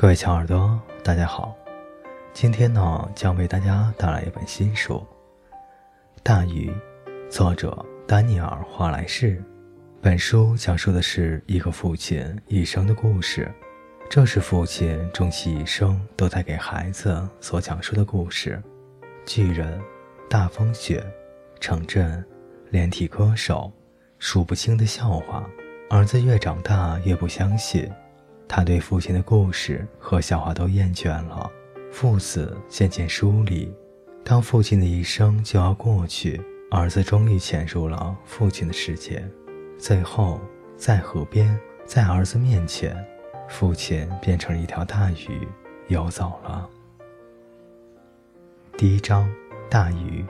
各位小耳朵，大家好。今天呢，将为大家带来一本新书《大鱼》，作者丹尼尔·华莱士。本书讲述的是一个父亲一生的故事，这是父亲终其一生都在给孩子所讲述的故事。巨人、大风雪、城镇、连体歌手，数不清的笑话。儿子越长大越不相信。他对父亲的故事和笑话都厌倦了，父子渐渐疏离。当父亲的一生就要过去，儿子终于潜入了父亲的世界。最后，在河边，在儿子面前，父亲变成了一条大鱼，游走了。第一章，大鱼。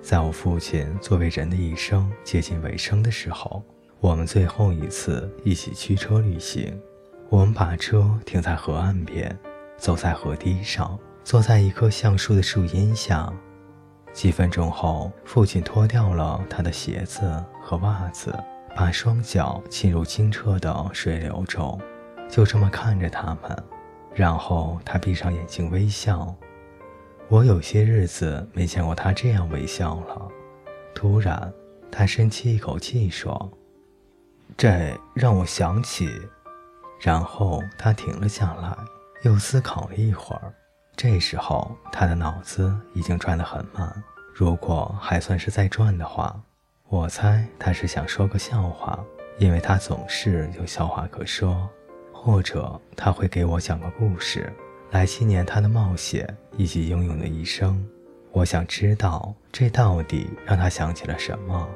在我父亲作为人的一生接近尾声的时候。我们最后一次一起驱车旅行，我们把车停在河岸边，走在河堤上，坐在一棵橡树的树荫下。几分钟后，父亲脱掉了他的鞋子和袜子，把双脚浸入清澈的水流中，就这么看着他们，然后他闭上眼睛微笑。我有些日子没见过他这样微笑了。突然，他深吸一口气说。这让我想起，然后他停了下来，又思考了一会儿。这时候，他的脑子已经转得很慢。如果还算是在转的话，我猜他是想说个笑话，因为他总是有笑话可说。或者他会给我讲个故事，来纪念他的冒险以及英勇的一生。我想知道，这到底让他想起了什么。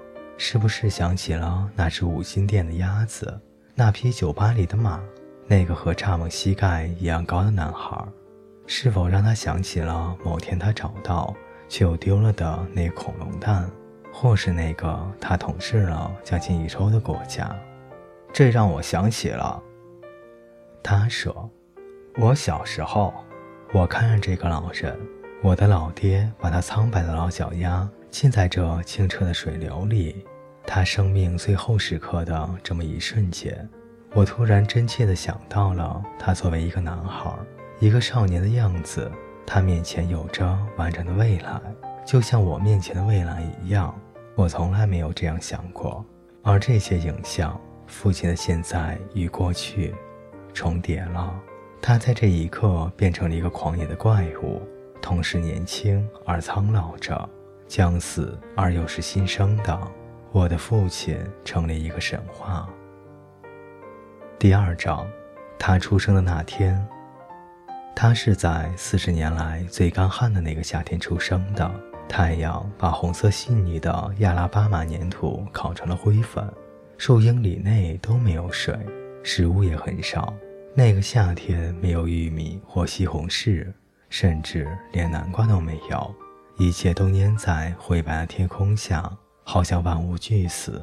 是不是想起了那只五金店的鸭子，那匹酒吧里的马，那个和蚱蜢膝盖一样高的男孩？是否让他想起了某天他找到却又丢了的那恐龙蛋，或是那个他统治了将近一周的国家？这让我想起了，他说：“我小时候，我看着这个老人，我的老爹把他苍白的老脚丫浸在这清澈的水流里。”他生命最后时刻的这么一瞬间，我突然真切地想到了他作为一个男孩，一个少年的样子。他面前有着完整的未来，就像我面前的未来一样。我从来没有这样想过。而这些影像，父亲的现在与过去重叠了。他在这一刻变成了一个狂野的怪物，同时年轻而苍老着，将死而又是新生的。我的父亲成了一个神话。第二章，他出生的那天，他是在四十年来最干旱的那个夏天出生的。太阳把红色细腻的亚拉巴马粘土烤成了灰粉，数英里内都没有水，食物也很少。那个夏天没有玉米或西红柿，甚至连南瓜都没有，一切都粘在灰白的天空下。好像万物俱死，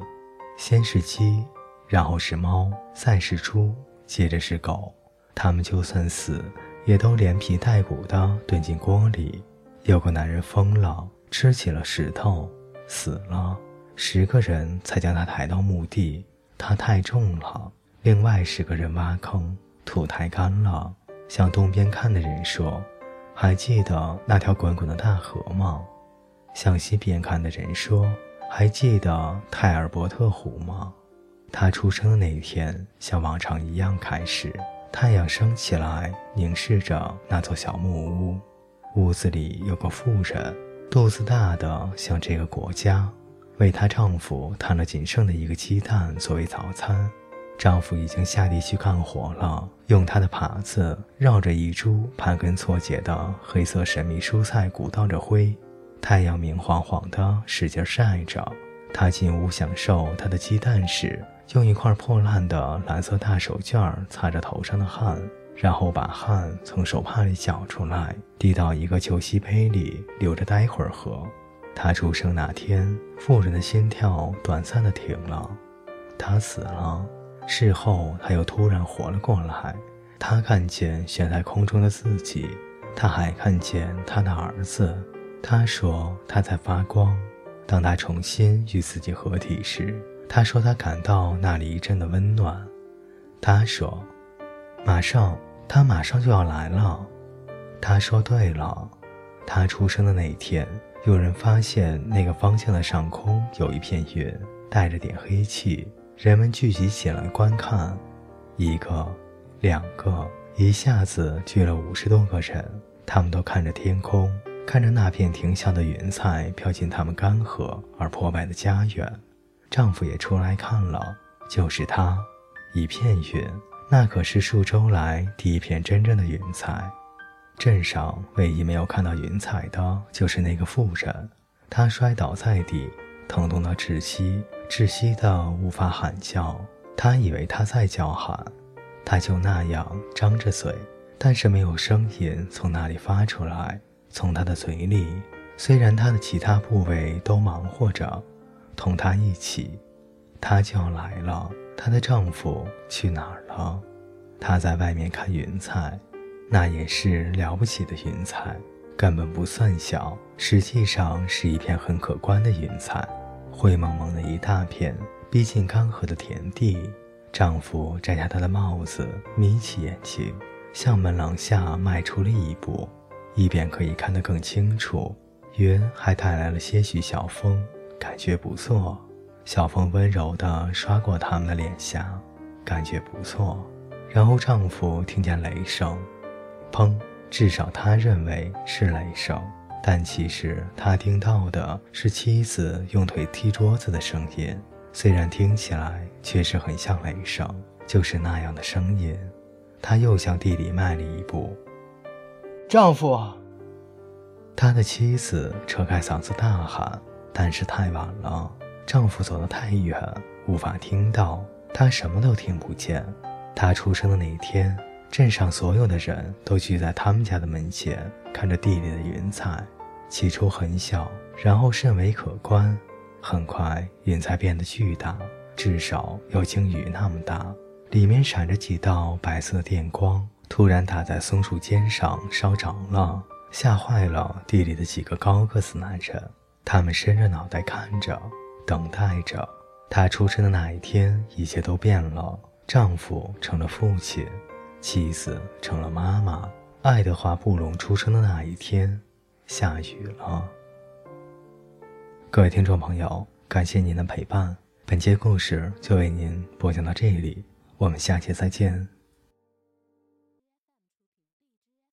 先是鸡，然后是猫，再是猪，接着是狗。它们就算死，也都连皮带骨的炖进锅里。有个男人疯了，吃起了石头，死了。十个人才将他抬到墓地，他太重了。另外十个人挖坑，土太干了。向东边看的人说：“还记得那条滚滚的大河吗？”向西边看的人说。还记得泰尔伯特湖吗？他出生的那一天，像往常一样开始。太阳升起来，凝视着那座小木屋。屋子里有个妇人，肚子大的像这个国家，为她丈夫摊了仅剩的一个鸡蛋作为早餐。丈夫已经下地去干活了，用他的耙子绕着一株盘根错节的黑色神秘蔬菜鼓捣着灰。太阳明晃晃的，使劲晒着。他进屋享受他的鸡蛋时，用一块破烂的蓝色大手绢擦着头上的汗，然后把汗从手帕里搅出来，滴到一个旧锡杯里，留着待会儿喝。他出生那天，妇人的心跳短暂的停了。他死了。事后，他又突然活了过来。他看见悬在空中的自己，他还看见他的儿子。他说他在发光。当他重新与自己合体时，他说他感到那里一阵的温暖。他说，马上他马上就要来了。他说对了，他出生的那一天，有人发现那个方向的上空有一片云，带着点黑气，人们聚集起来观看，一个，两个，一下子聚了五十多个人，他们都看着天空，看着那片停下的云彩飘进他们干涸而破败的家园。丈夫也出来看了，就是他，一片云，那可是数周来第一片真正的云彩。镇上唯一没有看到云彩的，就是那个妇人。她摔倒在地，疼痛到窒息，窒息的无法喊叫。他以为他在叫喊，他就那样张着嘴，但是没有声音从那里发出来。从他的嘴里，虽然他的其他部位都忙活着。同她一起，她就要来了。她的丈夫去哪儿了？她在外面看云彩，那也是了不起的云彩，根本不算小，实际上是一片很可观的云彩，灰蒙蒙的一大片，逼近干涸的田地。丈夫摘下她的帽子，眯起眼睛，向门廊下迈出了一步，一边可以看得更清楚。云还带来了些许小风。感觉不错，小风温柔地刷过他们的脸颊，感觉不错。然后丈夫听见雷声，砰！至少他认为是雷声，但其实他听到的是妻子用腿踢桌子的声音。虽然听起来确实很像雷声，就是那样的声音。他又向地里迈了一步，丈夫。他的妻子扯开嗓子大喊。但是太晚了，丈夫走得太远，无法听到，她什么都听不见。她出生的那一天，镇上所有的人都聚在他们家的门前，看着地里的云彩。起初很小，然后甚为可观。很快，云彩变得巨大，至少有鲸鱼那么大，里面闪着几道白色的电光，突然打在松树尖上，烧着了，吓坏了地里的几个高个子男人。他们伸着脑袋看着，等待着。她出生的那一天，一切都变了。丈夫成了父亲，妻子成了妈妈。爱德华·布隆出生的那一天，下雨了。各位听众朋友，感谢您的陪伴，本节故事就为您播讲到这里，我们下期再见。